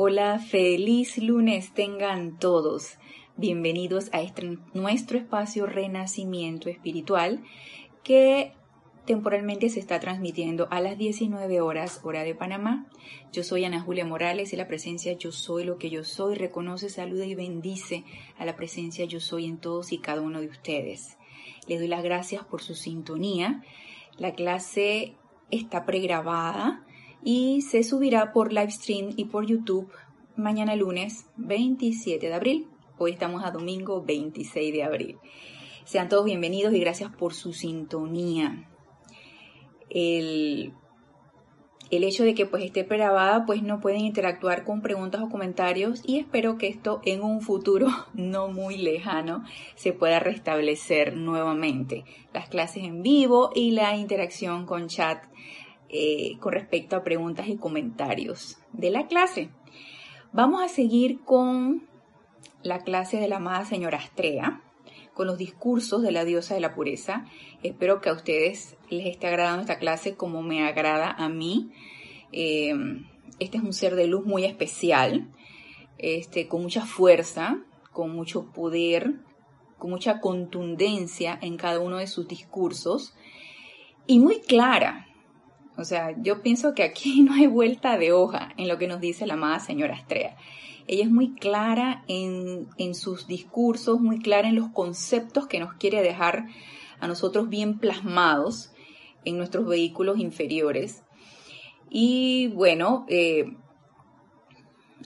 Hola, feliz lunes tengan todos. Bienvenidos a este, nuestro espacio Renacimiento Espiritual que temporalmente se está transmitiendo a las 19 horas hora de Panamá. Yo soy Ana Julia Morales y la presencia Yo Soy lo que yo soy reconoce, saluda y bendice a la presencia Yo Soy en todos y cada uno de ustedes. Les doy las gracias por su sintonía. La clase está pregrabada y se subirá por live stream y por YouTube mañana lunes 27 de abril. Hoy estamos a domingo 26 de abril. Sean todos bienvenidos y gracias por su sintonía. El, el hecho de que pues esté pregrabada pues no pueden interactuar con preguntas o comentarios y espero que esto en un futuro no muy lejano se pueda restablecer nuevamente. Las clases en vivo y la interacción con chat eh, con respecto a preguntas y comentarios de la clase. Vamos a seguir con la clase de la amada señora Astrea, con los discursos de la diosa de la pureza. Espero que a ustedes les esté agradando esta clase como me agrada a mí. Eh, este es un ser de luz muy especial, este, con mucha fuerza, con mucho poder, con mucha contundencia en cada uno de sus discursos y muy clara. O sea, yo pienso que aquí no hay vuelta de hoja en lo que nos dice la amada señora Astrea. Ella es muy clara en, en sus discursos, muy clara en los conceptos que nos quiere dejar a nosotros bien plasmados en nuestros vehículos inferiores. Y bueno, eh,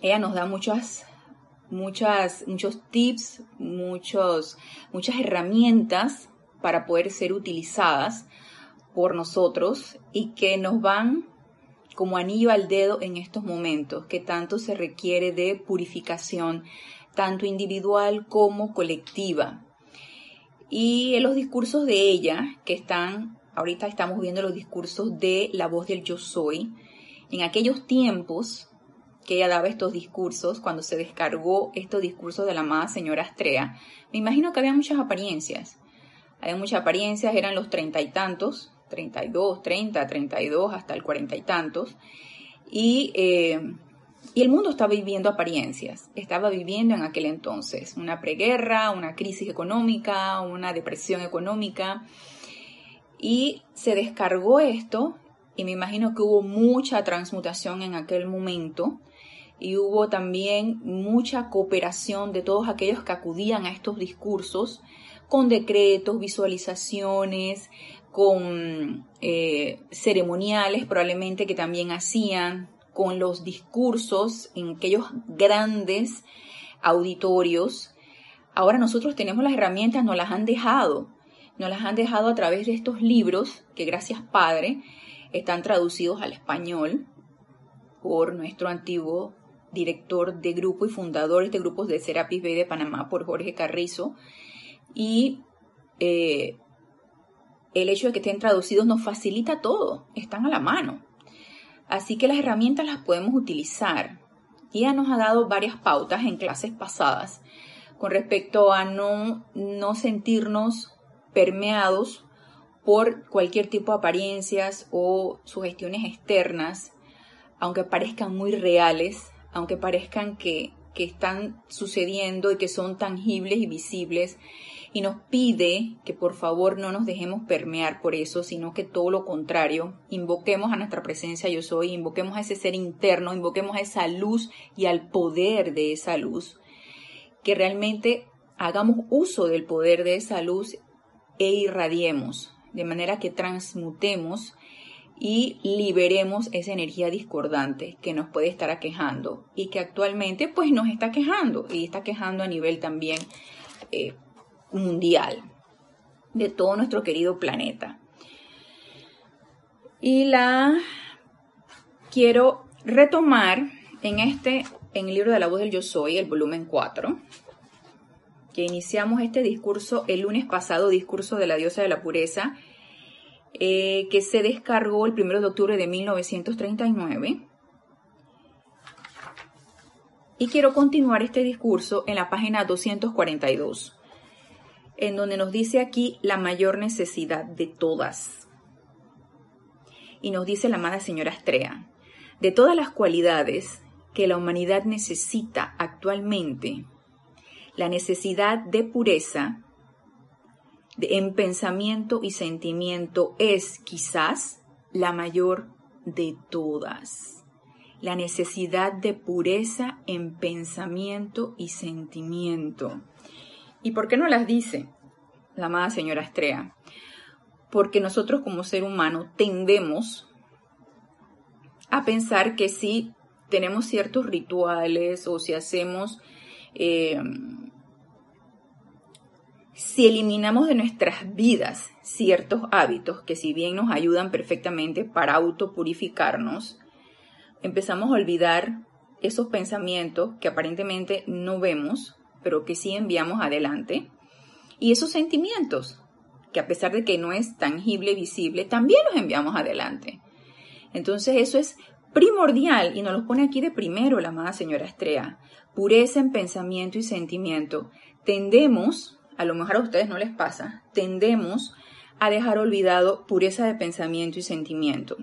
ella nos da muchas, muchas, muchos tips, muchos, muchas herramientas para poder ser utilizadas por nosotros y que nos van como anillo al dedo en estos momentos, que tanto se requiere de purificación, tanto individual como colectiva. Y en los discursos de ella, que están, ahorita estamos viendo los discursos de la voz del yo soy, en aquellos tiempos que ella daba estos discursos, cuando se descargó estos discursos de la amada señora Astrea, me imagino que había muchas apariencias. Había muchas apariencias, eran los treinta y tantos, 32, 30, 32, hasta el cuarenta y tantos. Y, eh, y el mundo estaba viviendo apariencias, estaba viviendo en aquel entonces una preguerra, una crisis económica, una depresión económica. Y se descargó esto y me imagino que hubo mucha transmutación en aquel momento y hubo también mucha cooperación de todos aquellos que acudían a estos discursos con decretos, visualizaciones, con eh, ceremoniales probablemente que también hacían, con los discursos en aquellos grandes auditorios. Ahora nosotros tenemos las herramientas, nos las han dejado, nos las han dejado a través de estos libros que gracias Padre están traducidos al español por nuestro antiguo director de grupo y fundador de grupos de Serapis Bay de Panamá, por Jorge Carrizo. Y eh, el hecho de que estén traducidos nos facilita todo, están a la mano. Así que las herramientas las podemos utilizar. Ya nos ha dado varias pautas en clases pasadas con respecto a no, no sentirnos permeados por cualquier tipo de apariencias o sugestiones externas, aunque parezcan muy reales, aunque parezcan que, que están sucediendo y que son tangibles y visibles y nos pide que por favor no nos dejemos permear por eso, sino que todo lo contrario, invoquemos a nuestra presencia yo soy, invoquemos a ese ser interno, invoquemos a esa luz y al poder de esa luz, que realmente hagamos uso del poder de esa luz e irradiemos, de manera que transmutemos y liberemos esa energía discordante que nos puede estar aquejando y que actualmente pues nos está quejando y está quejando a nivel también eh, mundial de todo nuestro querido planeta. Y la quiero retomar en este, en el libro de la voz del yo soy, el volumen 4, que iniciamos este discurso el lunes pasado, discurso de la diosa de la pureza, eh, que se descargó el 1 de octubre de 1939. Y quiero continuar este discurso en la página 242 en donde nos dice aquí la mayor necesidad de todas. Y nos dice la amada señora Astrea, de todas las cualidades que la humanidad necesita actualmente, la necesidad de pureza en pensamiento y sentimiento es quizás la mayor de todas. La necesidad de pureza en pensamiento y sentimiento. ¿Y por qué no las dice la amada señora Estrella? Porque nosotros como ser humano tendemos a pensar que si tenemos ciertos rituales o si hacemos eh, si eliminamos de nuestras vidas ciertos hábitos que si bien nos ayudan perfectamente para autopurificarnos, empezamos a olvidar esos pensamientos que aparentemente no vemos, pero que sí enviamos adelante, y esos sentimientos, que a pesar de que no es tangible, visible, también los enviamos adelante. Entonces eso es primordial y nos lo pone aquí de primero la amada señora Estrella. Pureza en pensamiento y sentimiento. Tendemos a lo mejor a ustedes no les pasa, tendemos a dejar olvidado pureza de pensamiento y sentimiento.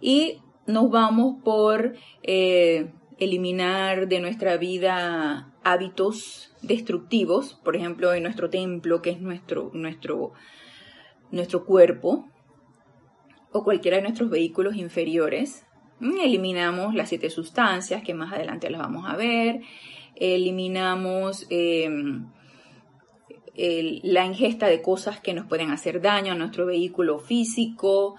Y nos vamos por eh, eliminar de nuestra vida hábitos destructivos, por ejemplo, en nuestro templo, que es nuestro, nuestro, nuestro cuerpo, o cualquiera de nuestros vehículos inferiores. Eliminamos las siete sustancias, que más adelante las vamos a ver. Eliminamos eh, la ingesta de cosas que nos pueden hacer daño a nuestro vehículo físico,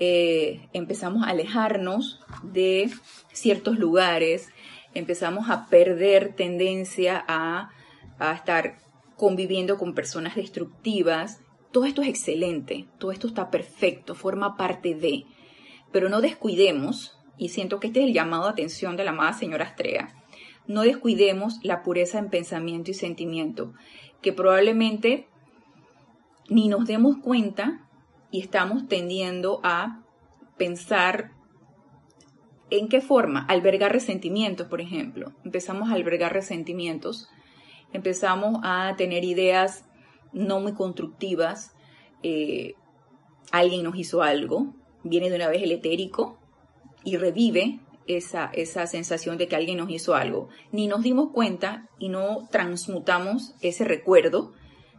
eh, empezamos a alejarnos de ciertos lugares, empezamos a perder tendencia a, a estar conviviendo con personas destructivas. Todo esto es excelente, todo esto está perfecto, forma parte de, pero no descuidemos, y siento que este es el llamado de atención de la amada señora Astrea, no descuidemos la pureza en pensamiento y sentimiento que probablemente ni nos demos cuenta y estamos tendiendo a pensar en qué forma albergar resentimientos, por ejemplo. Empezamos a albergar resentimientos, empezamos a tener ideas no muy constructivas. Eh, alguien nos hizo algo, viene de una vez el etérico y revive esa, esa sensación de que alguien nos hizo algo. Ni nos dimos cuenta y no transmutamos ese recuerdo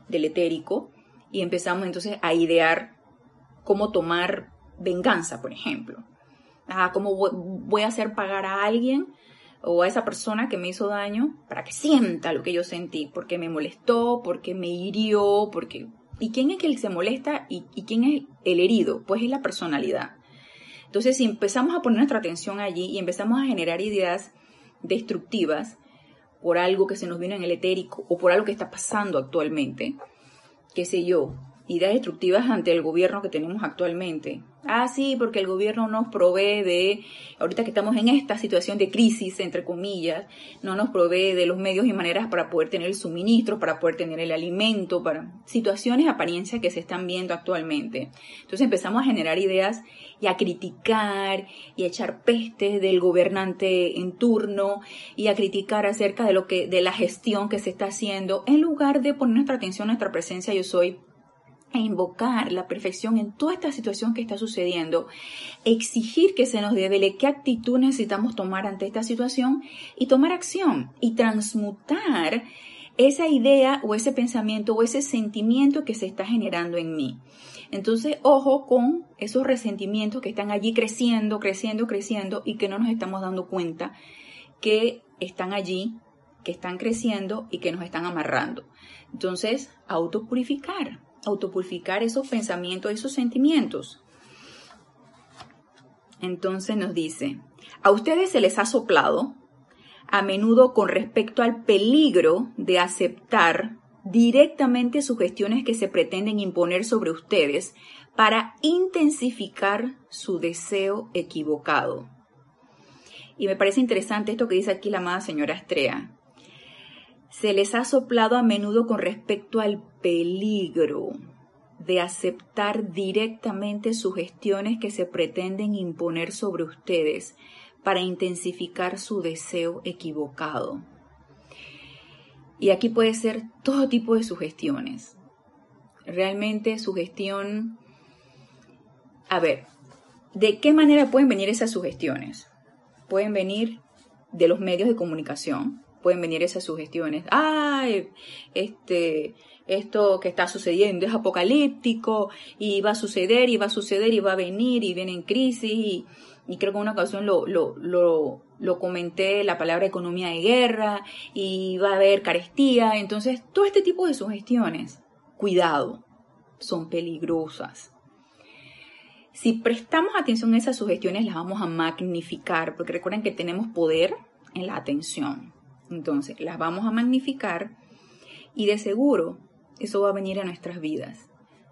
del etérico y empezamos entonces a idear cómo tomar venganza, por ejemplo. Ah, cómo voy a hacer pagar a alguien o a esa persona que me hizo daño para que sienta lo que yo sentí, porque me molestó, porque me hirió, porque... ¿Y quién es el que se molesta y, y quién es el herido? Pues es la personalidad. Entonces, si empezamos a poner nuestra atención allí y empezamos a generar ideas destructivas por algo que se nos viene en el etérico o por algo que está pasando actualmente, qué sé yo, ideas destructivas ante el gobierno que tenemos actualmente. Ah, sí, porque el gobierno nos provee de, ahorita que estamos en esta situación de crisis, entre comillas, no nos provee de los medios y maneras para poder tener el suministro, para poder tener el alimento, para situaciones, apariencias que se están viendo actualmente. Entonces empezamos a generar ideas y a criticar y a echar pestes del gobernante en turno y a criticar acerca de lo que, de la gestión que se está haciendo, en lugar de poner nuestra atención, nuestra presencia, yo soy e invocar la perfección en toda esta situación que está sucediendo, exigir que se nos revele qué actitud necesitamos tomar ante esta situación y tomar acción y transmutar esa idea o ese pensamiento o ese sentimiento que se está generando en mí. Entonces, ojo con esos resentimientos que están allí creciendo, creciendo, creciendo y que no nos estamos dando cuenta que están allí, que están creciendo y que nos están amarrando. Entonces, autopurificar, autopurificar esos pensamientos, esos sentimientos. Entonces nos dice, a ustedes se les ha soplado, a menudo con respecto al peligro de aceptar directamente sugestiones que se pretenden imponer sobre ustedes para intensificar su deseo equivocado. Y me parece interesante esto que dice aquí la amada señora Estrella se les ha soplado a menudo con respecto al peligro de aceptar directamente sugestiones que se pretenden imponer sobre ustedes para intensificar su deseo equivocado. Y aquí puede ser todo tipo de sugestiones. Realmente sugestión... A ver, ¿de qué manera pueden venir esas sugestiones? Pueden venir de los medios de comunicación. Pueden venir esas sugestiones. Ay, este, esto que está sucediendo es apocalíptico y va a suceder y va a suceder y va a venir y viene en crisis y, creo que en una ocasión lo, lo, lo, lo, comenté, la palabra economía de guerra y va a haber carestía. Entonces, todo este tipo de sugestiones, cuidado, son peligrosas. Si prestamos atención a esas sugestiones, las vamos a magnificar, porque recuerden que tenemos poder en la atención. Entonces, las vamos a magnificar y de seguro eso va a venir a nuestras vidas.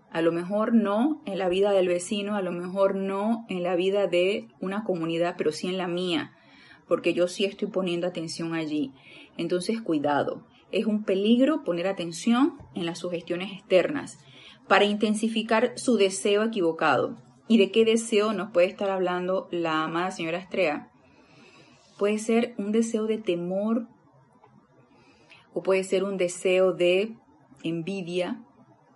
A lo mejor no en la vida del vecino, a lo mejor no en la vida de una comunidad, pero sí en la mía, porque yo sí estoy poniendo atención allí. Entonces, cuidado. Es un peligro poner atención en las sugestiones externas para intensificar su deseo equivocado. ¿Y de qué deseo nos puede estar hablando la amada señora Estrella? Puede ser un deseo de temor o puede ser un deseo de envidia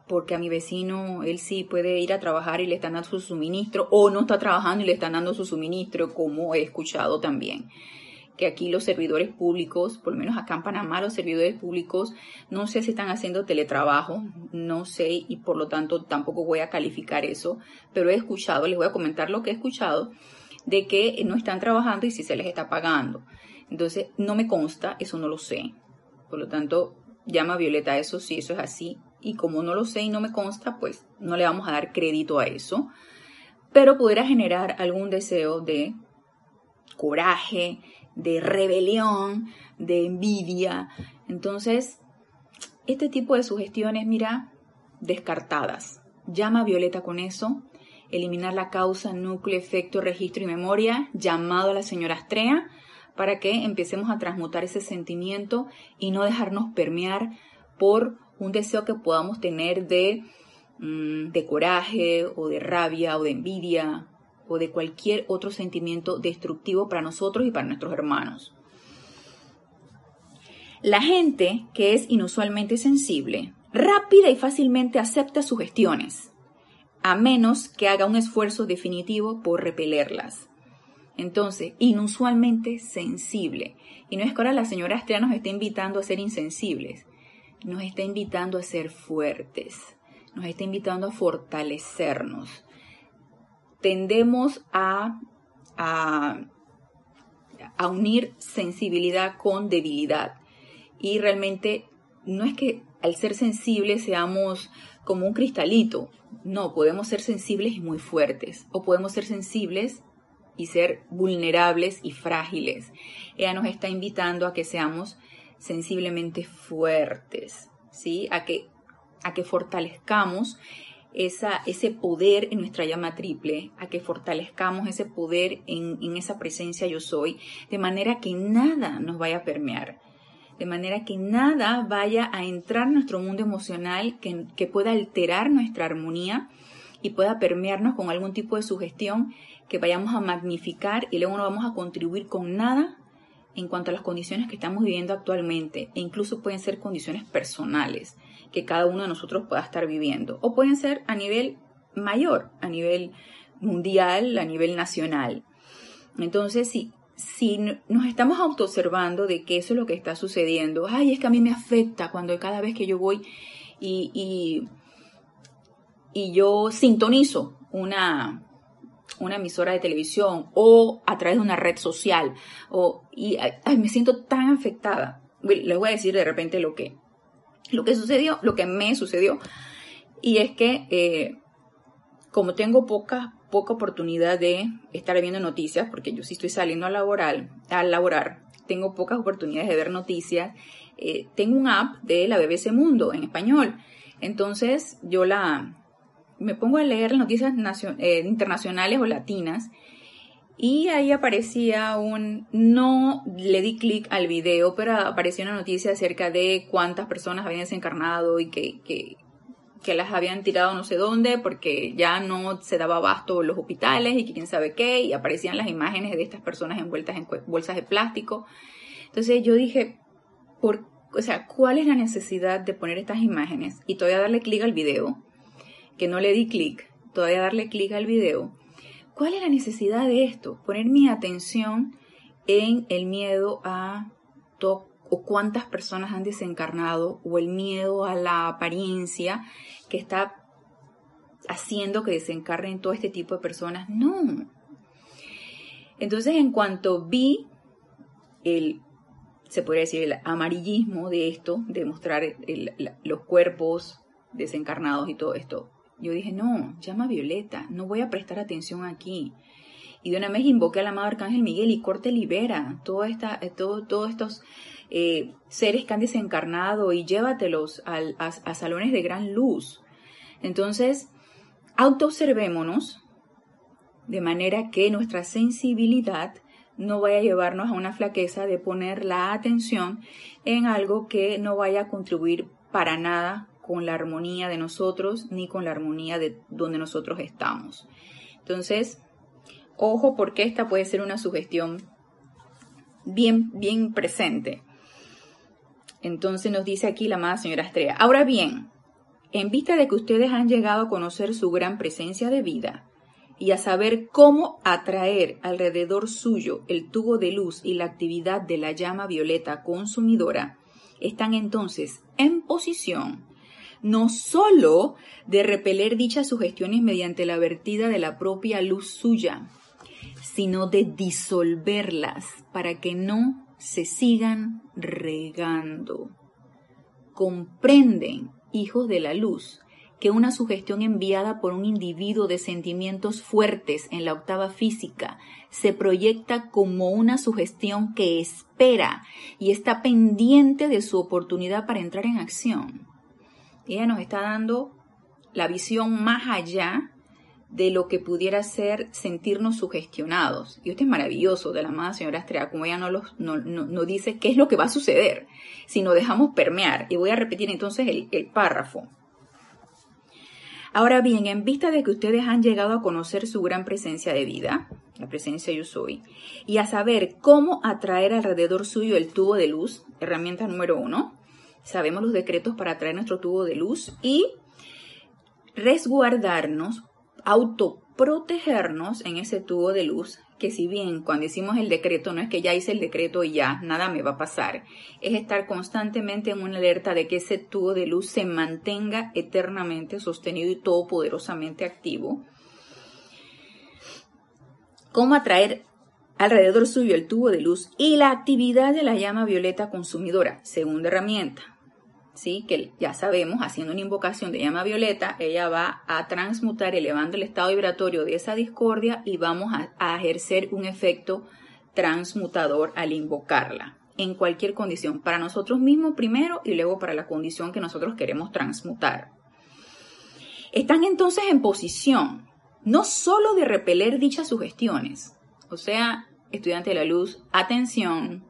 porque a mi vecino él sí puede ir a trabajar y le están dando su suministro o no está trabajando y le están dando su suministro como he escuchado también que aquí los servidores públicos, por lo menos acá en Panamá, los servidores públicos, no sé si están haciendo teletrabajo, no sé y por lo tanto tampoco voy a calificar eso, pero he escuchado, les voy a comentar lo que he escuchado, de que no están trabajando y si se les está pagando. Entonces, no me consta, eso no lo sé. Por lo tanto, llama a Violeta a eso si eso es así. Y como no lo sé y no me consta, pues no le vamos a dar crédito a eso. Pero pudiera generar algún deseo de coraje, de rebelión, de envidia. Entonces, este tipo de sugestiones, mira, descartadas. Llama a Violeta con eso. Eliminar la causa, núcleo, efecto, registro y memoria. Llamado a la señora Astrea para que empecemos a transmutar ese sentimiento y no dejarnos permear por un deseo que podamos tener de, mm, de coraje o de rabia o de envidia o de cualquier otro sentimiento destructivo para nosotros y para nuestros hermanos. La gente que es inusualmente sensible, rápida y fácilmente acepta sugestiones, a menos que haga un esfuerzo definitivo por repelerlas. Entonces, inusualmente sensible. Y no es que ahora la señora Estrella nos esté invitando a ser insensibles, nos está invitando a ser fuertes, nos está invitando a fortalecernos, tendemos a, a, unir sensibilidad con debilidad. Y realmente no es que al ser sensibles seamos como un cristalito. No, podemos ser sensibles y muy fuertes. O podemos ser sensibles y ser vulnerables y frágiles. Ella nos está invitando a que seamos sensiblemente fuertes, ¿sí? A que, a que fortalezcamos esa, ese poder en nuestra llama triple, a que fortalezcamos ese poder en, en, esa presencia yo soy, de manera que nada nos vaya a permear, de manera que nada vaya a entrar en nuestro mundo emocional que, que pueda alterar nuestra armonía y pueda permearnos con algún tipo de sugestión que vayamos a magnificar y luego no vamos a contribuir con nada en cuanto a las condiciones que estamos viviendo actualmente e incluso pueden ser condiciones personales que cada uno de nosotros pueda estar viviendo. O pueden ser a nivel mayor, a nivel mundial, a nivel nacional. Entonces, si, si nos estamos autoobservando de que eso es lo que está sucediendo, ay, es que a mí me afecta cuando cada vez que yo voy y, y, y yo sintonizo una, una emisora de televisión o a través de una red social o y me siento tan afectada. Les voy a decir de repente lo que lo que sucedió, lo que me sucedió, y es que eh, como tengo poca, poca oportunidad de estar viendo noticias, porque yo sí estoy saliendo a laborar, laborar, tengo pocas oportunidades de ver noticias, eh, tengo un app de la BBC Mundo en español. Entonces yo la me pongo a leer las noticias eh, internacionales o latinas y ahí aparecía un, no le di clic al video, pero apareció una noticia acerca de cuántas personas habían desencarnado y que, que, que las habían tirado no sé dónde porque ya no se daba abasto los hospitales y quién sabe qué, y aparecían las imágenes de estas personas envueltas en bolsas de plástico. Entonces yo dije, por, o sea, ¿cuál es la necesidad de poner estas imágenes y todavía darle clic al video? Que no le di clic, todavía darle clic al video ¿Cuál es la necesidad de esto? Poner mi atención en el miedo a o cuántas personas han desencarnado o el miedo a la apariencia que está haciendo que desencarnen todo este tipo de personas. No. Entonces, en cuanto vi el, se podría decir, el amarillismo de esto, de mostrar los cuerpos desencarnados y todo esto, yo dije, no, llama a Violeta, no voy a prestar atención aquí. Y de una vez invoqué al amado Arcángel Miguel y corte libera eh, todo, todos estos eh, seres que han desencarnado y llévatelos a, a salones de gran luz. Entonces, autoobservémonos de manera que nuestra sensibilidad no vaya a llevarnos a una flaqueza de poner la atención en algo que no vaya a contribuir para nada con la armonía de nosotros ni con la armonía de donde nosotros estamos. Entonces, ojo porque esta puede ser una sugestión bien, bien presente. Entonces nos dice aquí la amada señora Estrella. Ahora bien, en vista de que ustedes han llegado a conocer su gran presencia de vida y a saber cómo atraer alrededor suyo el tubo de luz y la actividad de la llama violeta consumidora, están entonces en posición no sólo de repeler dichas sugestiones mediante la vertida de la propia luz suya, sino de disolverlas para que no se sigan regando. Comprenden, hijos de la luz, que una sugestión enviada por un individuo de sentimientos fuertes en la octava física se proyecta como una sugestión que espera y está pendiente de su oportunidad para entrar en acción. Ella nos está dando la visión más allá de lo que pudiera ser sentirnos sugestionados. Y esto es maravilloso de la amada señora Estrella, como ella no, los, no, dice qué es lo que va a suceder, sino dejamos permear. Y voy a repetir entonces el, el párrafo. Ahora bien, en vista de que ustedes han llegado a conocer su gran presencia de vida, la presencia yo soy, y a saber cómo atraer alrededor suyo el tubo de luz, herramienta número uno, sabemos los decretos para traer nuestro tubo de luz y resguardarnos, autoprotegernos en ese tubo de luz, que si bien cuando hicimos el decreto no es que ya hice el decreto y ya, nada me va a pasar, es estar constantemente en una alerta de que ese tubo de luz se mantenga eternamente sostenido y todopoderosamente activo. ¿Cómo atraer alrededor suyo el tubo de luz y la actividad de la llama violeta consumidora? Segunda herramienta ¿sí? que ya sabemos, haciendo una invocación de llama violeta, ella va a transmutar elevando el estado vibratorio de esa discordia y vamos a, ejercer un efecto transmutador al invocarla en cualquier condición, para nosotros mismos primero y luego para la condición que nosotros queremos transmutar. Están entonces en posición no solo de repeler dichas sugestiones, o sea, estudiante de la luz, atención,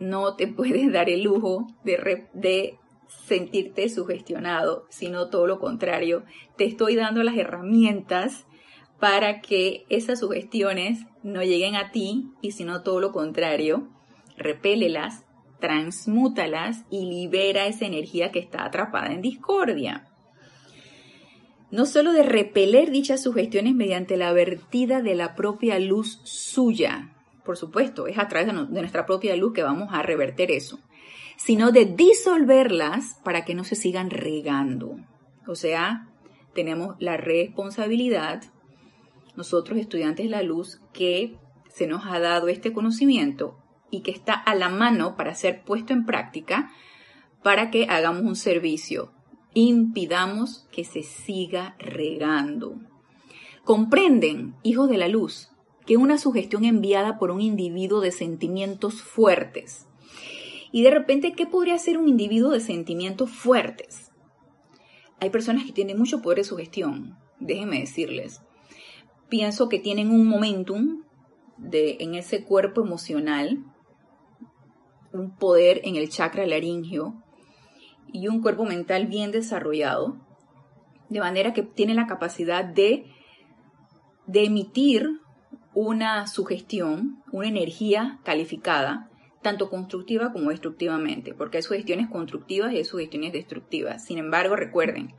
no te puedes dar el lujo de, de sentirte sugestionado, sino todo lo contrario. Te estoy dando las herramientas para que esas sugestiones no lleguen a ti y sino todo lo contrario, repélelas, transmútalas y libera esa energía que está atrapada en discordia. No solo de repeler dichas sugestiones mediante la vertida de la propia luz suya, por supuesto, es a través de, nuestra propia luz que vamos a reverter eso, sino de disolverlas para que no se sigan regando. O sea, tenemos la responsabilidad, nosotros estudiantes de la luz, que se nos ha dado este conocimiento y que está a la mano para ser puesto en práctica para que hagamos un servicio. Impidamos que se siga regando. Comprenden, hijos de la luz, que una sugestión enviada por un individuo de sentimientos fuertes. Y de repente, ¿qué podría ser un individuo de sentimientos fuertes? Hay personas que tienen mucho poder de sugestión, déjenme decirles. Pienso que tienen un momentum de, en ese cuerpo emocional, un poder en el chakra laringio y un cuerpo mental bien desarrollado, de manera que tienen la capacidad de, de emitir una sugestión, una energía calificada, tanto constructiva como destructivamente, porque hay sugestiones constructivas y hay sugestiones destructivas. Sin embargo, recuerden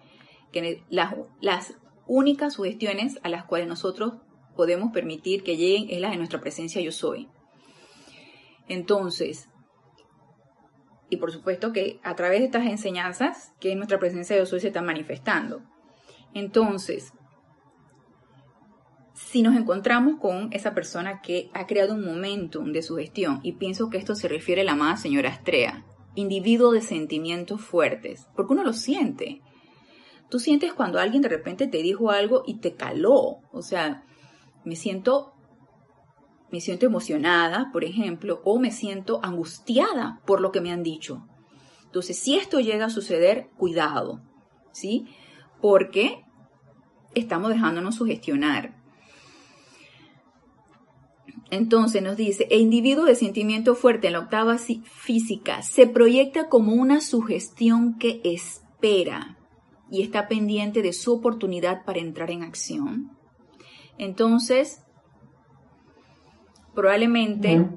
que las, únicas sugestiones a las cuales nosotros podemos permitir que lleguen es las de nuestra presencia yo soy. Entonces, y por supuesto que a través de estas enseñanzas que nuestra presencia Dios hoy se está manifestando. Entonces, si nos encontramos con esa persona que ha creado un momentum de sugestión, y pienso que esto se refiere a la amada señora Estrella, individuo de sentimientos fuertes, porque uno lo siente. Tú sientes cuando alguien de repente te dijo algo y te caló, o sea, me siento me siento emocionada, por ejemplo, o me siento angustiada por lo que me han dicho. Entonces, si esto llega a suceder, cuidado, ¿sí? Porque estamos dejándonos sugestionar. Entonces nos dice, el individuo de sentimiento fuerte en la octava física se proyecta como una sugestión que espera y está pendiente de su oportunidad para entrar en acción. Entonces, probablemente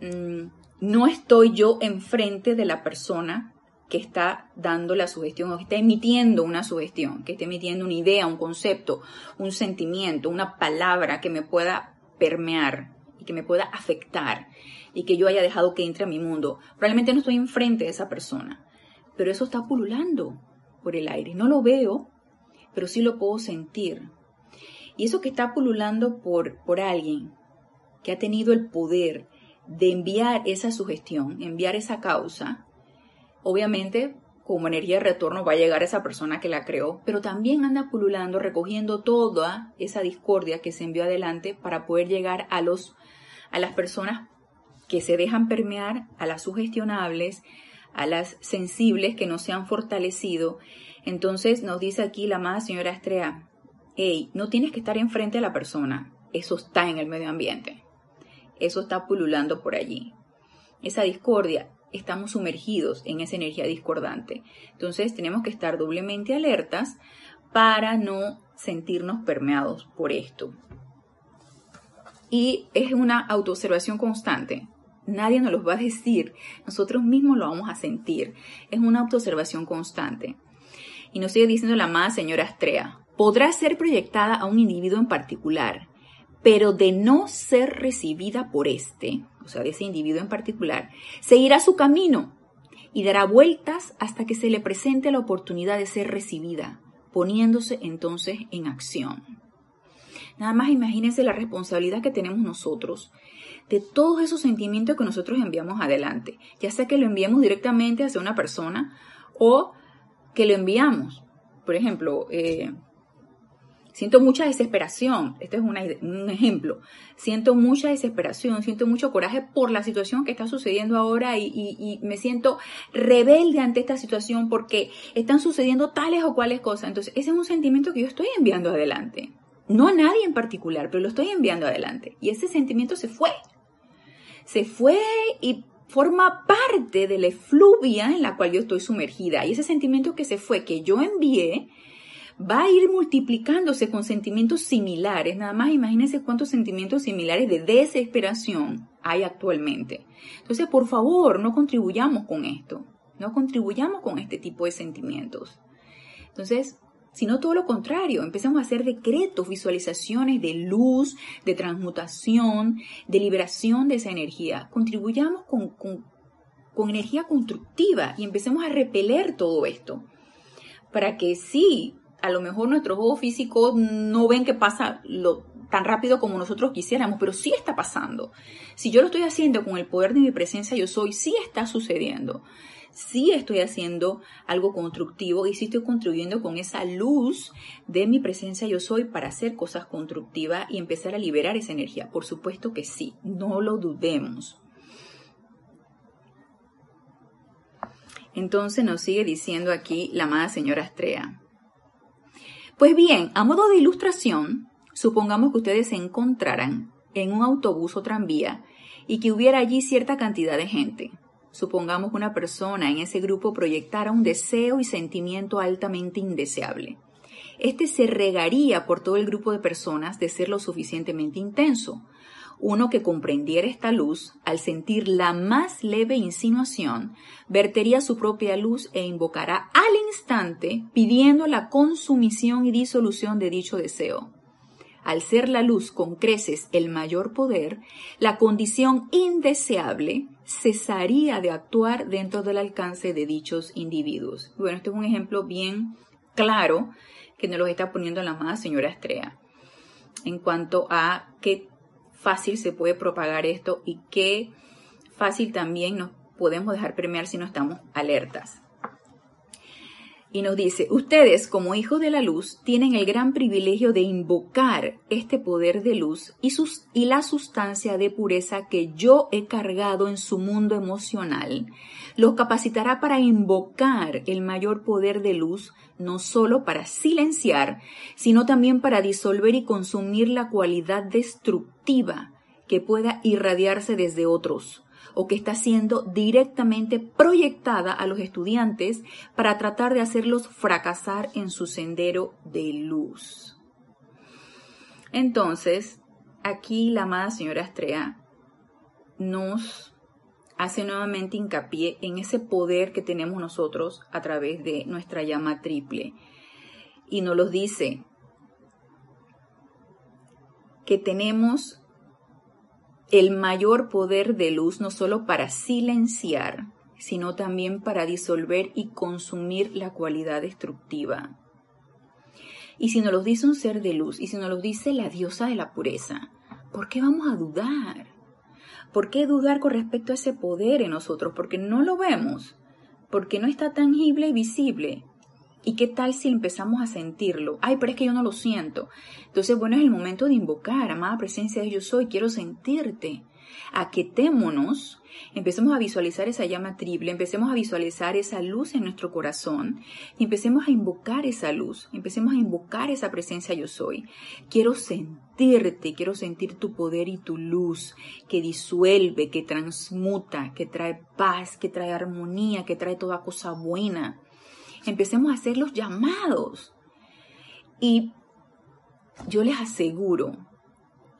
mm, no estoy yo enfrente de la persona que está dando la sugestión o que está emitiendo una sugestión, que está emitiendo una idea, un concepto, un sentimiento, una palabra que me pueda permear y que me pueda afectar y que yo haya dejado que entre a mi mundo. Probablemente no estoy enfrente de esa persona, pero eso está pululando por el aire. No lo veo, pero sí lo puedo sentir. Y eso que está pululando por, por alguien que ha tenido el poder de enviar esa sugestión, enviar esa causa, obviamente como energía de retorno va a llegar esa persona que la creó, pero también anda pululando, recogiendo toda esa discordia que se envió adelante para poder llegar a los a las personas que se dejan permear, a las sugestionables, a las sensibles que no se han fortalecido. Entonces nos dice aquí la amada señora Estrella, hey, no tienes que estar enfrente a la persona, eso está en el medio ambiente, eso está pululando por allí. Esa discordia estamos sumergidos en esa energía discordante. Entonces tenemos que estar doblemente alertas para no sentirnos permeados por esto. Y es una autoobservación constante. Nadie nos lo va a decir, nosotros mismos lo vamos a sentir. Es una autoobservación constante. Y nos sigue diciendo la amada señora Astrea, podrá ser proyectada a un individuo en particular, pero de no ser recibida por éste, o sea, de ese individuo en particular, seguirá su camino y dará vueltas hasta que se le presente la oportunidad de ser recibida, poniéndose entonces en acción. Nada más imagínense la responsabilidad que tenemos nosotros de todos esos sentimientos que nosotros enviamos adelante, ya sea que lo enviemos directamente hacia una persona o que lo enviamos. Por ejemplo, eh, Siento mucha desesperación. Este es un ejemplo. Siento mucha desesperación, siento mucho coraje por la situación que está sucediendo ahora y, y, me siento rebelde ante esta situación porque están sucediendo tales o cuales cosas. Entonces, ese es un sentimiento que yo estoy enviando adelante. No a nadie en particular, pero lo estoy enviando adelante. Y ese sentimiento se fue. Se fue y forma parte de la efluvia en la cual yo estoy sumergida. Y ese sentimiento que se fue, que yo envié, va a ir multiplicándose con sentimientos similares. Nada más imagínense cuántos sentimientos similares de desesperación hay actualmente. Entonces, por favor, no contribuyamos con esto. No contribuyamos con este tipo de sentimientos. Entonces, sino todo lo contrario, empezamos a hacer decretos, visualizaciones de luz, de transmutación, de liberación de esa energía. Contribuyamos con, con, con energía constructiva y empecemos a repeler todo esto. Para que sí, a lo mejor nuestros ojos físicos no ven que pasa lo, tan rápido como nosotros quisiéramos, pero sí está pasando. Si yo lo estoy haciendo con el poder de mi presencia yo soy, sí está sucediendo. Sí estoy haciendo algo constructivo y sí estoy contribuyendo con esa luz de mi presencia yo soy para hacer cosas constructivas y empezar a liberar esa energía. Por supuesto que sí, no lo dudemos. Entonces nos sigue diciendo aquí la amada señora Estrella. Pues bien, a modo de ilustración, supongamos que ustedes se encontraran en un autobús o tranvía y que hubiera allí cierta cantidad de gente. Supongamos que una persona en ese grupo proyectara un deseo y sentimiento altamente indeseable. Este se regaría por todo el grupo de personas de ser lo suficientemente intenso, uno que comprendiera esta luz, al sentir la más leve insinuación, vertería su propia luz e invocará al instante pidiendo la consumición y disolución de dicho deseo. al ser la luz con creces el mayor poder, la condición indeseable cesaría de actuar dentro del alcance de dichos individuos. Bueno, este es un ejemplo bien claro que nos lo está poniendo la amada señora Estrella en cuanto a qué fácil se puede propagar esto y qué fácil también nos podemos dejar premiar si no estamos alertas. Y nos dice, ustedes como hijos de la luz tienen el gran privilegio de invocar este poder de luz y, sus, y la sustancia de pureza que yo he cargado en su mundo emocional. Los capacitará para invocar el mayor poder de luz, no solo para silenciar, sino también para disolver y consumir la cualidad destructiva que pueda irradiarse desde otros o que está siendo directamente proyectada a los estudiantes para tratar de hacerlos fracasar en su sendero de luz. Entonces, aquí la amada señora Estrella nos hace nuevamente hincapié en ese poder que tenemos nosotros a través de nuestra llama triple. Y nos lo dice que tenemos el mayor poder de luz no solo para silenciar, sino también para disolver y consumir la cualidad destructiva. Y si nos lo dice un ser de luz, y si nos lo dice la diosa de la pureza, ¿por qué vamos a dudar? ¿Por qué dudar con respecto a ese poder en nosotros? Porque no lo vemos, porque no está tangible y visible. ¿Y qué tal si empezamos a sentirlo? Ay, pero es que yo no lo siento. Entonces, bueno, es el momento de invocar, amada presencia de yo soy, quiero sentirte. Aquetémonos, empecemos a visualizar esa llama triple, empecemos a visualizar esa luz en nuestro corazón y empecemos a invocar esa luz, empecemos a invocar esa presencia yo soy. Quiero sentirte, quiero sentir tu poder y tu luz que disuelve, que transmuta, que trae paz, que trae armonía, que trae toda cosa buena empecemos a hacer los llamados. Y yo les aseguro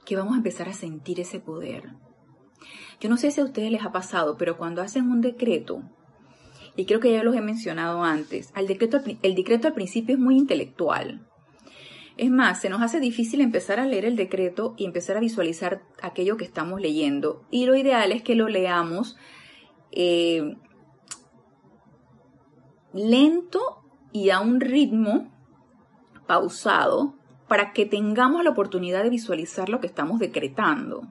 que vamos a empezar a sentir ese poder. Yo no sé si a ustedes les ha pasado, pero cuando hacen un decreto, y creo que ya los he mencionado antes, el decreto, el decreto al principio es muy intelectual. Es más, se nos hace difícil empezar a leer el decreto y empezar a visualizar aquello que estamos leyendo. Y lo ideal es que lo leamos eh, lento y a un ritmo pausado para que tengamos la oportunidad de visualizar lo que estamos decretando.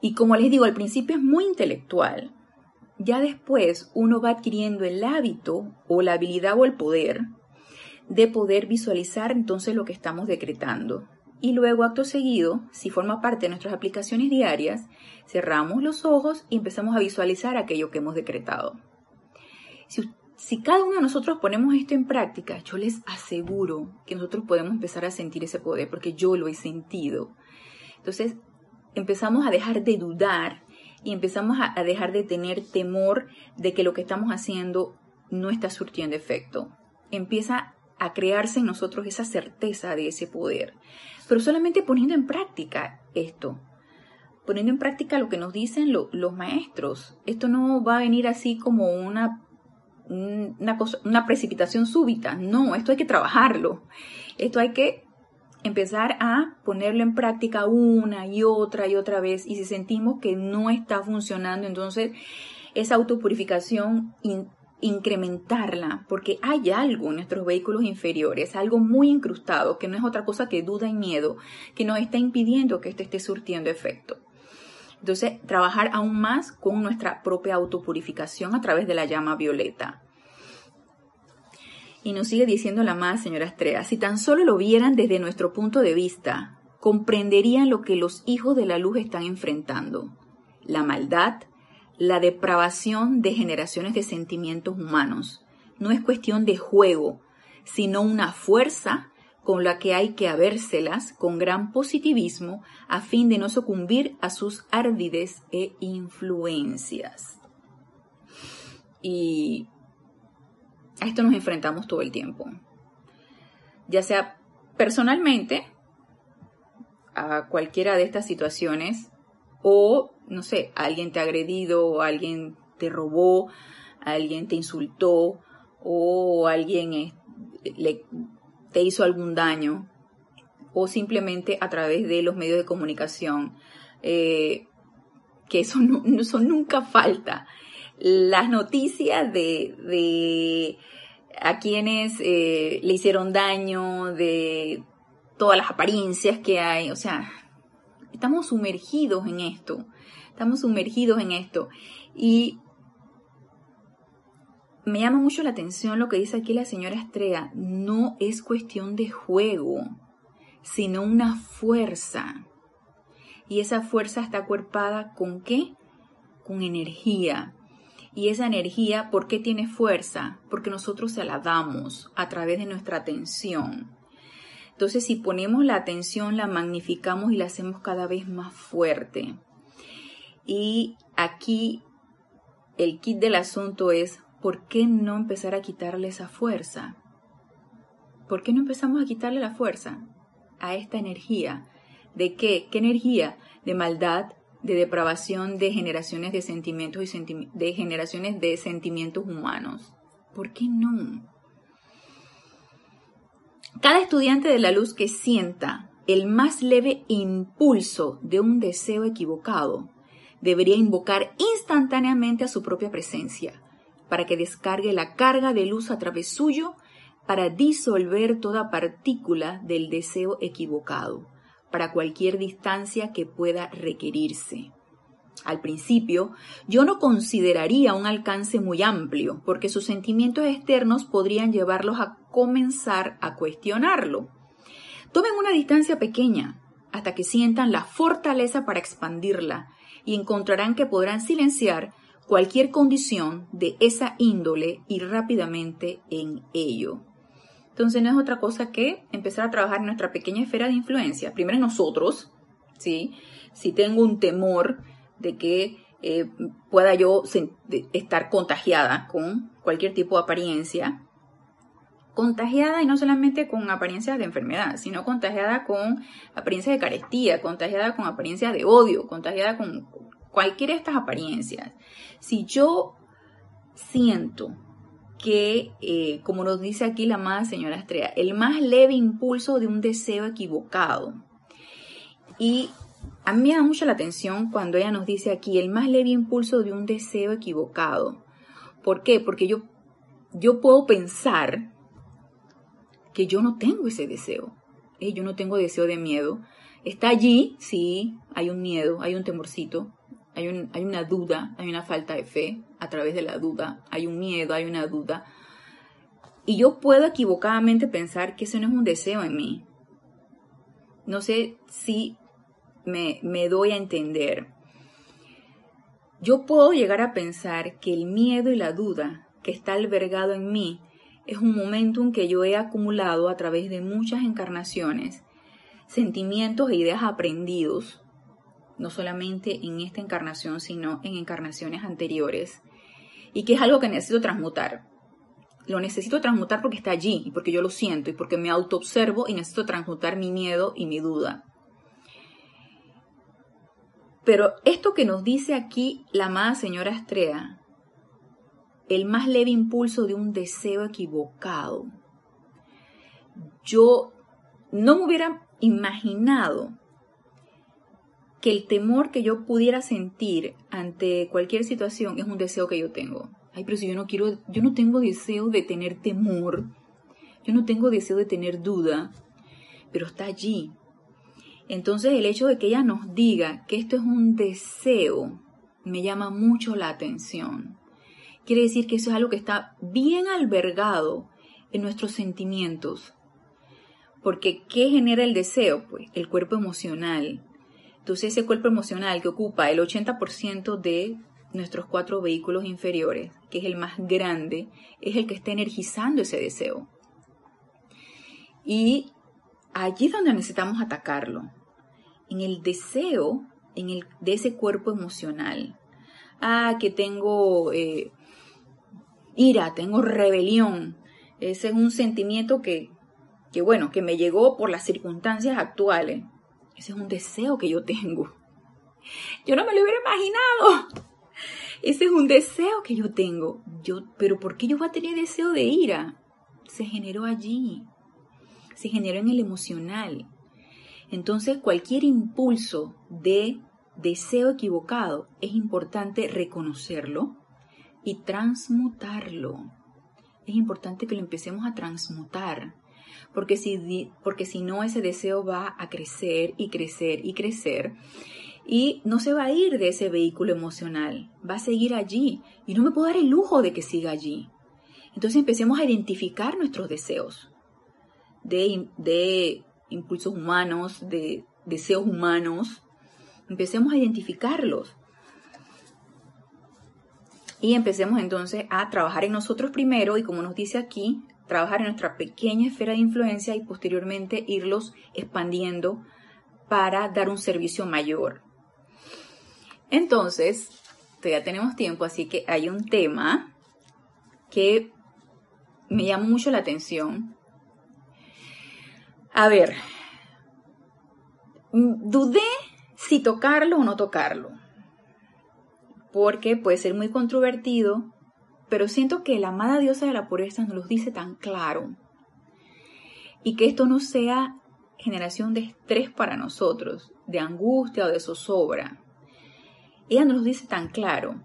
Y como les digo, al principio es muy intelectual. Ya después uno va adquiriendo el hábito o la habilidad o el poder de poder visualizar entonces lo que estamos decretando. Y luego, acto seguido, si forma parte de nuestras aplicaciones diarias, cerramos los ojos y empezamos a visualizar aquello que hemos decretado. Si, cada uno de nosotros ponemos esto en práctica, yo les aseguro que nosotros podemos empezar a sentir ese poder, porque yo lo he sentido. Entonces, empezamos a dejar de dudar y empezamos a, dejar de tener temor de que lo que estamos haciendo no está surtiendo efecto. Empieza a crearse en nosotros esa certeza de ese poder. Pero solamente poniendo en práctica esto, poniendo en práctica lo que nos dicen los maestros. Esto no va a venir así como una una, precipitación súbita. No, esto hay que trabajarlo. Esto hay que empezar a ponerlo en práctica una y otra y otra vez. Y si sentimos que no está funcionando, entonces esa autopurificación incrementarla, porque hay algo en nuestros vehículos inferiores, algo muy incrustado, que no es otra cosa que duda y miedo, que nos está impidiendo que esto esté surtiendo efecto. Entonces, trabajar aún más con nuestra propia autopurificación a través de la llama violeta. Y nos sigue diciendo la más, señora Estrella, si tan solo lo vieran desde nuestro punto de vista, comprenderían lo que los hijos de la luz están enfrentando. La maldad, la depravación de generaciones de sentimientos humanos. No es cuestión de juego, sino una fuerza con la que hay que habérselas con gran positivismo a fin de no sucumbir a sus ardides e influencias. Y a esto nos enfrentamos todo el tiempo. Ya sea personalmente, a cualquiera de estas situaciones, o, no sé, alguien te ha agredido, o alguien te robó, alguien te insultó, o alguien le te hizo algún daño, o simplemente a través de los medios de comunicación, eh, que eso, no, nunca falta. Las noticias de, a quienes eh, le hicieron daño, de todas las apariencias que hay, o sea, estamos sumergidos en esto, estamos sumergidos en esto. Y me llama mucho la atención lo que dice aquí la señora Estrella. No es cuestión de juego, sino una fuerza. Y esa fuerza está cuerpada con qué? Con energía. Y esa energía, ¿por qué tiene fuerza? Porque nosotros se la damos a través de nuestra atención. Entonces, si ponemos la atención, la magnificamos y la hacemos cada vez más fuerte. Y aquí el kit del asunto es ¿por qué no empezar a quitarle esa fuerza? ¿Por qué no empezamos a quitarle la fuerza a esta energía? ¿De qué? ¿Qué energía? De maldad, de depravación, de generaciones de sentimientos y de generaciones de sentimientos humanos. ¿Por qué no? Cada estudiante de la luz que sienta el más leve impulso de un deseo equivocado debería invocar instantáneamente a su propia presencia para que descargue la carga de luz a través suyo para disolver toda partícula del deseo equivocado, para cualquier distancia que pueda requerirse. Al principio, yo no consideraría un alcance muy amplio, porque sus sentimientos externos podrían llevarlos a comenzar a cuestionarlo. Tomen una distancia pequeña, hasta que sientan la fortaleza para expandirla, y encontrarán que podrán silenciar cualquier condición de esa índole y rápidamente en ello. Entonces no es otra cosa que empezar a trabajar en nuestra pequeña esfera de influencia. Primero nosotros, ¿sí? Si tengo un temor de que eh, pueda yo estar contagiada con cualquier tipo de apariencia, contagiada y no solamente con apariencias de enfermedad, sino contagiada con apariencias de carestía, contagiada con apariencias de odio, contagiada con cualquiera de estas apariencias, si yo siento que, eh, como nos dice aquí la amada señora Estrella, el más leve impulso de un deseo equivocado, y a mí me da mucho la atención cuando ella nos dice aquí el más leve impulso de un deseo equivocado. ¿Por qué? Porque yo, yo puedo pensar que yo no tengo ese deseo. Eh, yo no tengo deseo de miedo. Está allí, sí, hay un miedo, hay un temorcito, hay, una duda, hay una falta de fe a través de la duda, hay un miedo, hay una duda. Y yo puedo equivocadamente pensar que eso no es un deseo en mí. No sé si me, me doy a entender. Yo puedo llegar a pensar que el miedo y la duda que está albergado en mí es un momentum que yo he acumulado a través de muchas encarnaciones, sentimientos e ideas aprendidos no solamente en esta encarnación, sino en encarnaciones anteriores, y que es algo que necesito transmutar. Lo necesito transmutar porque está allí, y porque yo lo siento, y porque me autoobservo y necesito transmutar mi miedo y mi duda. Pero esto que nos dice aquí la amada señora Estrella, el más leve impulso de un deseo equivocado, yo no me hubiera imaginado que el temor que yo pudiera sentir ante cualquier situación es un deseo que yo tengo. Ay, pero si yo no quiero, yo no tengo deseo de tener temor, yo no tengo deseo de tener duda, pero está allí. Entonces el hecho de que ella nos diga que esto es un deseo me llama mucho la atención. Quiere decir que eso es algo que está bien albergado en nuestros sentimientos. Porque ¿qué genera el deseo? Pues el cuerpo emocional, entonces ese cuerpo emocional que ocupa el 80% de nuestros cuatro vehículos inferiores, que es el más grande, es el que está energizando ese deseo. Y allí es donde necesitamos atacarlo, en el deseo en el, de ese cuerpo emocional. Ah, que tengo eh, ira, tengo rebelión. Ese es un sentimiento que, que, bueno, que me llegó por las circunstancias actuales. Ese es un deseo que yo tengo. Yo no me lo hubiera imaginado. Ese es un deseo que yo tengo. Yo, pero ¿por qué yo voy a tener deseo de ira? Se generó allí. Se generó en el emocional. Entonces, cualquier impulso de deseo equivocado es importante reconocerlo y transmutarlo. Es importante que lo empecemos a transmutar, porque si, porque si no ese deseo va a crecer y crecer y crecer y no se va a ir de ese vehículo emocional, va a seguir allí y no me puedo dar el lujo de que siga allí. Entonces empecemos a identificar nuestros deseos de, de impulsos humanos, de deseos humanos. Empecemos a identificarlos. Y empecemos entonces a trabajar en nosotros primero y como nos dice aquí, trabajar en nuestra pequeña esfera de influencia y posteriormente irlos expandiendo para dar un servicio mayor. Entonces, todavía tenemos tiempo, así que hay un tema que me llama mucho la atención. A ver, dudé si tocarlo o no tocarlo, porque puede ser muy controvertido, pero siento que la amada diosa de la pureza nos lo dice tan claro y que esto no sea generación de estrés para nosotros, de angustia o de zozobra. Ella nos lo dice tan claro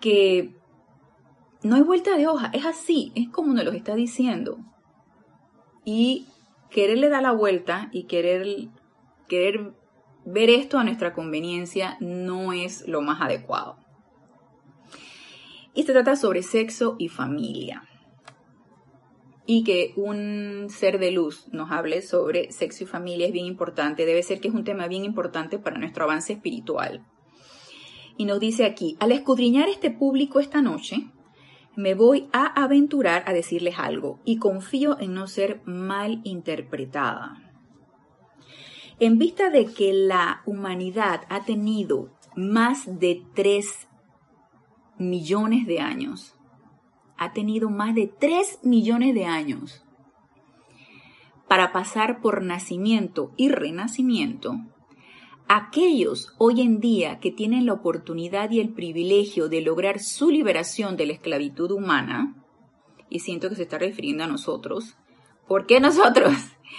que no hay vuelta de hoja, es así, es como nos lo está diciendo. Y quererle dar la vuelta y querer, querer ver esto a nuestra conveniencia no es lo más adecuado. Y se trata sobre sexo y familia. Y que un ser de luz nos hable sobre sexo y familia es bien importante. Debe ser que es un tema bien importante para nuestro avance espiritual. Y nos dice aquí, al escudriñar este público esta noche, me voy a aventurar a decirles algo y confío en no ser mal interpretada. En vista de que la humanidad ha tenido más de 3 millones de años, ha tenido más de 3 millones de años para pasar por nacimiento y renacimiento, aquellos hoy en día que tienen la oportunidad y el privilegio de lograr su liberación de la esclavitud humana, y siento que se está refiriendo a nosotros, ¿por qué nosotros?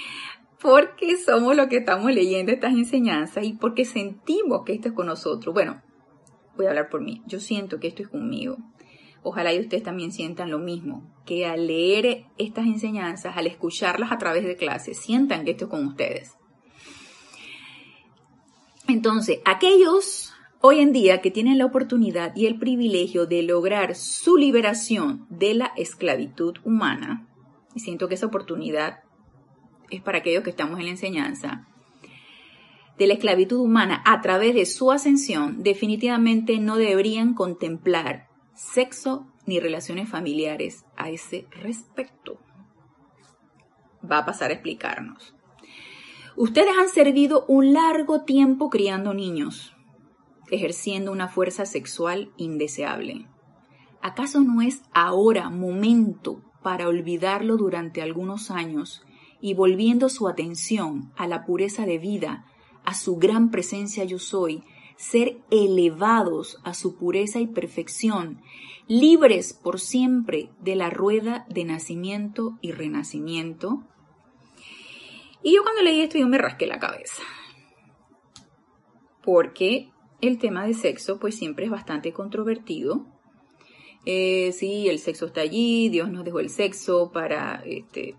Porque somos los que estamos leyendo estas enseñanzas y porque sentimos que esto es con nosotros. Bueno, voy a hablar por mí. Yo siento que esto es conmigo. Ojalá y ustedes también sientan lo mismo, que al leer estas enseñanzas, al escucharlas a través de clases, sientan que esto es con ustedes. Entonces, aquellos hoy en día que tienen la oportunidad y el privilegio de lograr su liberación de la esclavitud humana, y siento que esa oportunidad es para aquellos que estamos en la enseñanza, de la esclavitud humana a través de su ascensión, definitivamente no deberían contemplar sexo ni relaciones familiares a ese respecto. Va a pasar a explicarnos. Ustedes han servido un largo tiempo criando niños, ejerciendo una fuerza sexual indeseable. ¿Acaso no es ahora momento para olvidarlo durante algunos años y volviendo su atención a la pureza de vida, a su gran presencia yo soy, ser elevados a su pureza y perfección, libres por siempre de la rueda de nacimiento y renacimiento? Y yo cuando leí esto yo me rasqué la cabeza. Porque el tema de sexo pues siempre es bastante controvertido. Eh, sí, el sexo está allí, Dios nos dejó el sexo para, este,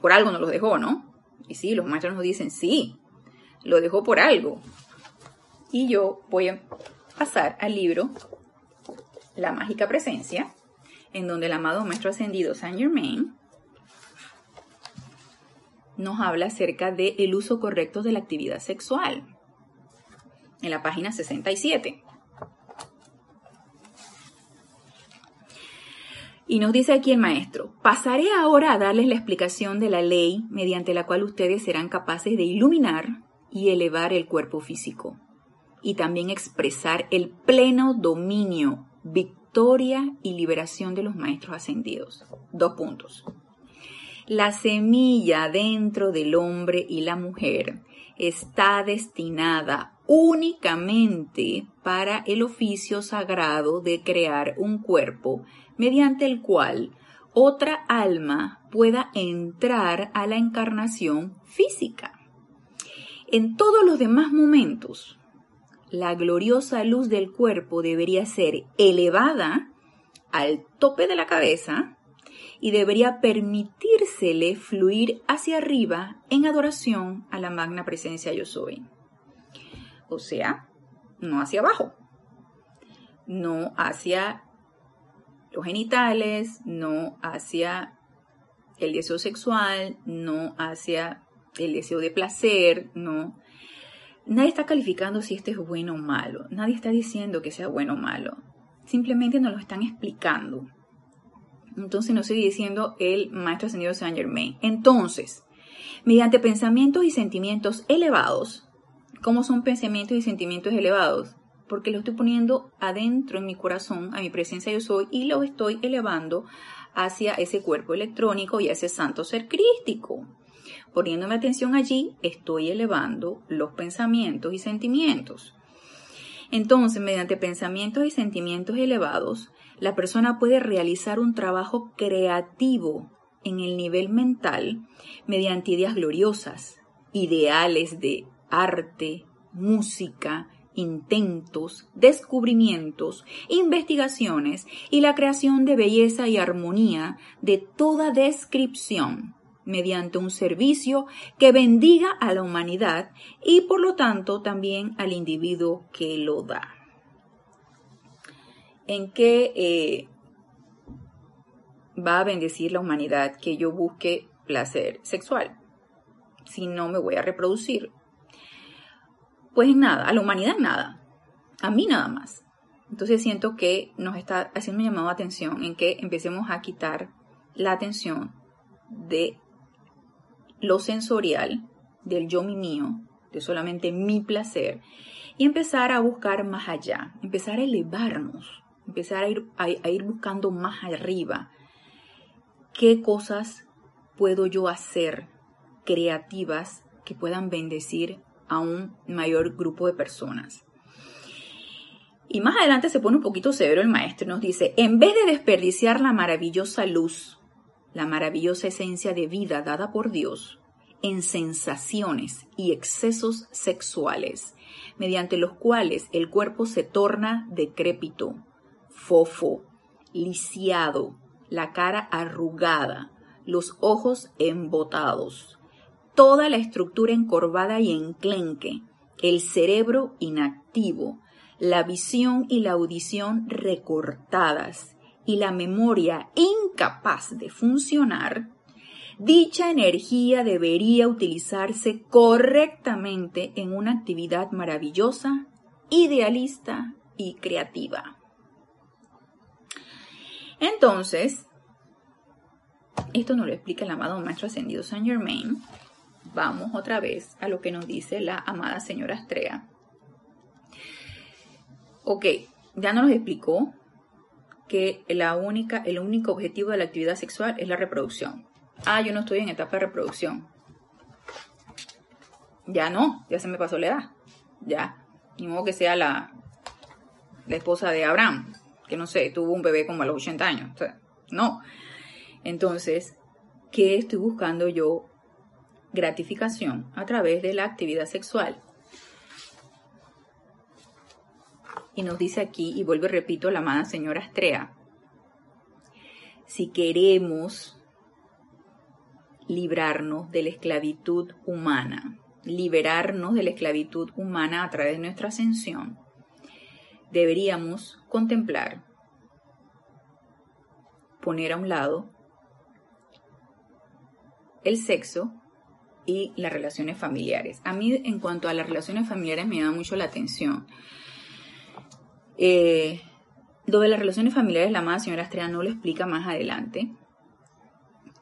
por algo nos lo dejó, ¿no? Y sí, los maestros nos dicen, sí, lo dejó por algo. Y yo voy a pasar al libro La mágica presencia, en donde el amado maestro ascendido Saint Germain nos habla acerca del el uso correcto de la actividad sexual. En la página 67. Y nos dice aquí el maestro, pasaré ahora a darles la explicación de la ley mediante la cual ustedes serán capaces de iluminar y elevar el cuerpo físico y también expresar el pleno dominio, victoria y liberación de los maestros ascendidos. Dos puntos. La semilla dentro del hombre y la mujer está destinada únicamente para el oficio sagrado de crear un cuerpo mediante el cual otra alma pueda entrar a la encarnación física. En todos los demás momentos, la gloriosa luz del cuerpo debería ser elevada al tope de la cabeza y debería permitírsele fluir hacia arriba en adoración a la magna presencia yo soy. O sea, no hacia abajo, no hacia los genitales, no hacia el deseo sexual, no hacia el deseo de placer, no. Nadie está calificando si esto es bueno o malo, nadie está diciendo que sea bueno o malo, simplemente nos lo están explicando. Entonces nos sigue diciendo el maestro ascendido Saint Germain. Entonces, mediante pensamientos y sentimientos elevados, ¿cómo son pensamientos y sentimientos elevados? Porque lo estoy poniendo adentro en mi corazón, a mi presencia yo soy, y lo estoy elevando hacia ese cuerpo electrónico y a ese santo ser crístico. Poniéndome atención allí, estoy elevando los pensamientos y sentimientos. Entonces, mediante pensamientos y sentimientos elevados, la persona puede realizar un trabajo creativo en el nivel mental mediante ideas gloriosas, ideales de arte, música, intentos, descubrimientos, investigaciones y la creación de belleza y armonía de toda descripción mediante un servicio que bendiga a la humanidad y por lo tanto también al individuo que lo da. ¿En qué eh, va a bendecir la humanidad que yo busque placer sexual? Si no me voy a reproducir, pues nada, a la humanidad nada, a mí nada más. Entonces siento que nos está haciendo un llamado atención en que empecemos a quitar la atención de lo sensorial, del yo mi mío, de solamente mi placer, y empezar a buscar más allá, empezar a elevarnos, empezar a ir, a ir buscando más arriba. ¿Qué cosas puedo yo hacer creativas que puedan bendecir a un mayor grupo de personas. Y más adelante se pone un poquito severo el maestro nos dice, en vez de desperdiciar la maravillosa luz, la maravillosa esencia de vida dada por Dios, en sensaciones y excesos sexuales, mediante los cuales el cuerpo se torna decrépito, fofo, lisiado, la cara arrugada, los ojos embotados, toda la estructura encorvada y enclenque, el cerebro inactivo, la visión y la audición recortadas y la memoria incapaz de funcionar, dicha energía debería utilizarse correctamente en una actividad maravillosa, idealista y creativa. Entonces, esto nos lo explica el amado Maestro Ascendido Saint Germain vamos otra vez a lo que nos dice la amada señora Astrea. Ok, ya nos explicó que la única, el único objetivo de la actividad sexual es la reproducción. Ah, yo no estoy en etapa de reproducción. Ya no, ya se me pasó la edad. Ya. Ni modo que sea la, la esposa de Abraham, que no sé, tuvo un bebé como a los 80 años. no. Entonces, ¿qué estoy buscando yo gratificación a través de la actividad sexual. Y nos dice aquí, y vuelvo y repito, la amada señora Astrea, si queremos librarnos de la esclavitud humana, liberarnos de la esclavitud humana a través de nuestra ascensión, deberíamos contemplar, poner a un lado el sexo y las relaciones familiares. A mí en cuanto a las relaciones familiares me llama mucho la atención. Eh, lo de las relaciones familiares, la amada señora Estrella no lo explica más adelante.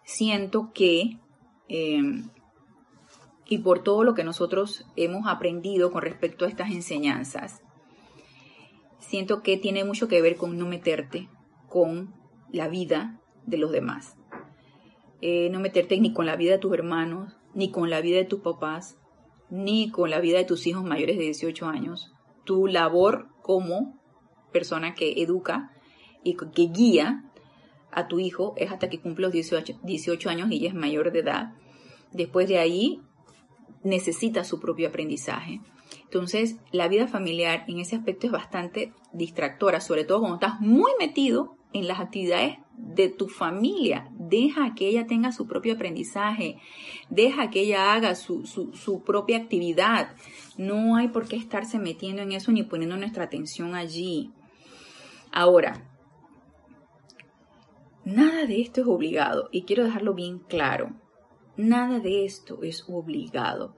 Siento que, eh, y por todo lo que nosotros hemos aprendido con respecto a estas enseñanzas, siento que tiene mucho que ver con no meterte con la vida de los demás. Eh, no meterte ni con la vida de tus hermanos, ni con la vida de tus papás, ni con la vida de tus hijos mayores de 18 años. Tu labor como persona que educa y que guía a tu hijo es hasta que cumple los 18, 18 años y ya es mayor de edad. Después de ahí, necesita su propio aprendizaje. Entonces, la vida familiar en ese aspecto es bastante distractora, sobre todo cuando estás muy metido en las actividades de tu familia. Deja que ella tenga su propio aprendizaje, deja que ella haga su, su, propia actividad. No hay por qué estarse metiendo en eso ni poniendo nuestra atención allí. Ahora, nada de esto es obligado y quiero dejarlo bien claro. Nada de esto es obligado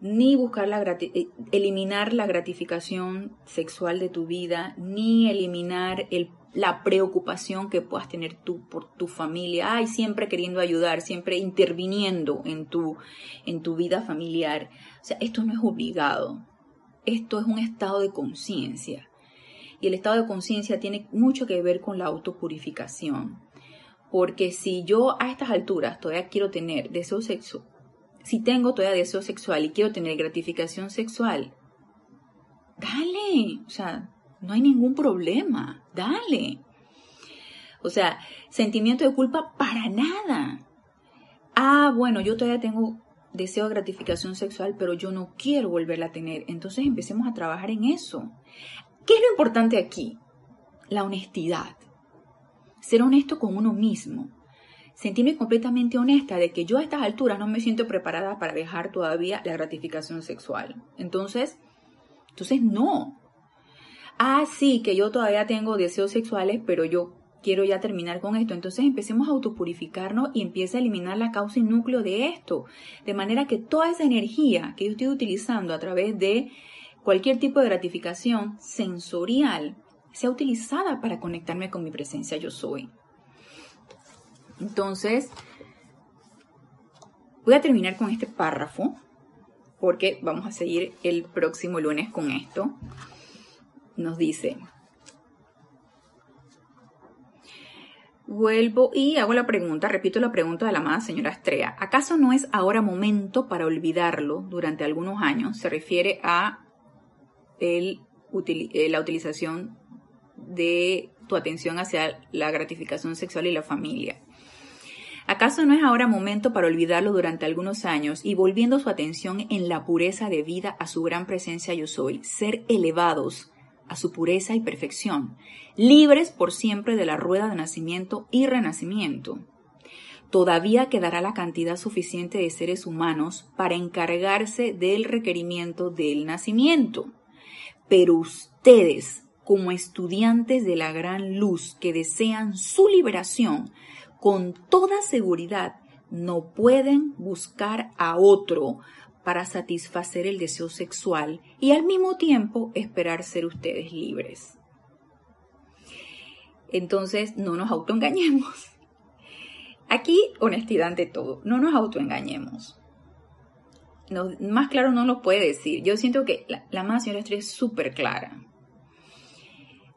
ni buscar la eh, eliminar la gratificación sexual de tu vida, ni eliminar el, la preocupación que puedas tener tú por tu familia, ay, siempre queriendo ayudar, siempre interviniendo en tu, en tu vida familiar. O sea, esto no es obligado, esto es un estado de conciencia. Y el estado de conciencia tiene mucho que ver con la autopurificación. Porque si yo a estas alturas todavía quiero tener deseo sexo, si tengo todavía deseo sexual y quiero tener gratificación sexual, dale, o sea, no hay ningún problema, dale. O sea, sentimiento de culpa para nada. Ah, bueno, yo todavía tengo deseo de gratificación sexual, pero yo no quiero volverla a tener. Entonces empecemos a trabajar en eso. ¿Qué es lo importante aquí? La honestidad. Ser honesto con uno mismo sentirme completamente honesta de que yo a estas alturas no me siento preparada para dejar todavía la gratificación sexual. Entonces, entonces no. Ah, sí, que yo todavía tengo deseos sexuales, pero yo quiero ya terminar con esto. Entonces empecemos a autopurificarnos y empieza a eliminar la causa y núcleo de esto. De manera que toda esa energía que yo estoy utilizando a través de cualquier tipo de gratificación sensorial sea utilizada para conectarme con mi presencia yo soy. Entonces, voy a terminar con este párrafo porque vamos a seguir el próximo lunes con esto. Nos dice, Vuelvo y hago la pregunta, repito la pregunta de la amada señora Estrella. ¿Acaso no es ahora momento para olvidarlo durante algunos años? Se refiere a eh, la utilización de tu atención hacia la gratificación sexual y la familia. ¿Acaso no es ahora momento para olvidarlo durante algunos años y volviendo su atención en la pureza de vida a su gran presencia yo soy, ser elevados a su pureza y perfección, libres por siempre de la rueda de nacimiento y renacimiento? Todavía quedará la cantidad suficiente de seres humanos para encargarse del requerimiento del nacimiento. Pero ustedes, como estudiantes de la gran luz que desean su liberación, con toda seguridad no pueden buscar a otro para satisfacer el deseo sexual y al mismo tiempo esperar ser ustedes libres. Entonces, no nos autoengañemos. Aquí, honestidad ante todo, no nos autoengañemos. Más claro no lo puede decir. Yo siento que la, la más señora Estrella es súper clara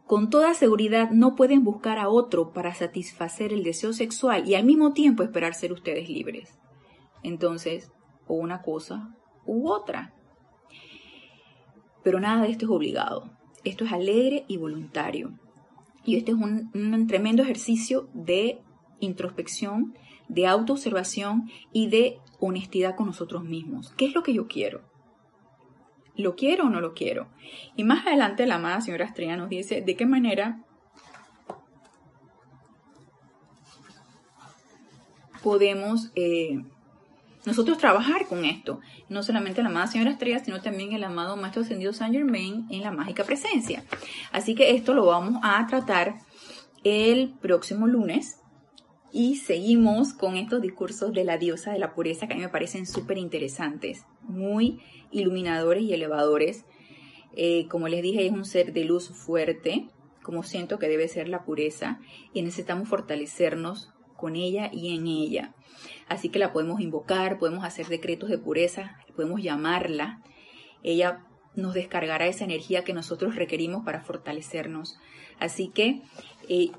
con toda seguridad no pueden buscar a otro para satisfacer el deseo sexual y al mismo tiempo esperar ser ustedes libres. Entonces, o una cosa u otra. Pero nada de esto es obligado. Esto es alegre y voluntario. Y este es un, un tremendo ejercicio de introspección, de autoobservación y de honestidad con nosotros mismos. ¿Qué es lo que yo quiero? ¿Lo quiero o no lo quiero? Y más adelante la amada señora Estrella nos dice de qué manera podemos eh, nosotros trabajar con esto. No solamente la amada señora Estrella, sino también el amado Maestro Ascendido Saint Germain en la mágica presencia. Así que esto lo vamos a tratar el próximo lunes. Y seguimos con estos discursos de la diosa de la pureza que a mí me parecen súper interesantes, muy iluminadores y elevadores. Eh, como les dije, es un ser de luz fuerte, como siento que debe ser la pureza, y necesitamos fortalecernos con ella y en ella. Así que la podemos invocar, podemos hacer decretos de pureza, podemos llamarla. Ella nos descargará esa energía que nosotros requerimos para fortalecernos. Así que eh,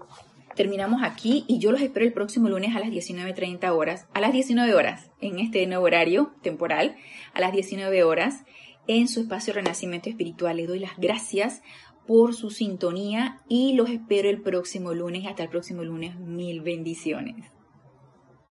terminamos aquí y yo los espero el próximo lunes a las 19.30 horas, a las 19 horas, en este nuevo horario temporal, a las 19 horas, en su espacio Renacimiento Espiritual. Les doy las gracias por su sintonía y los espero el próximo lunes. Hasta el próximo lunes. Mil bendiciones.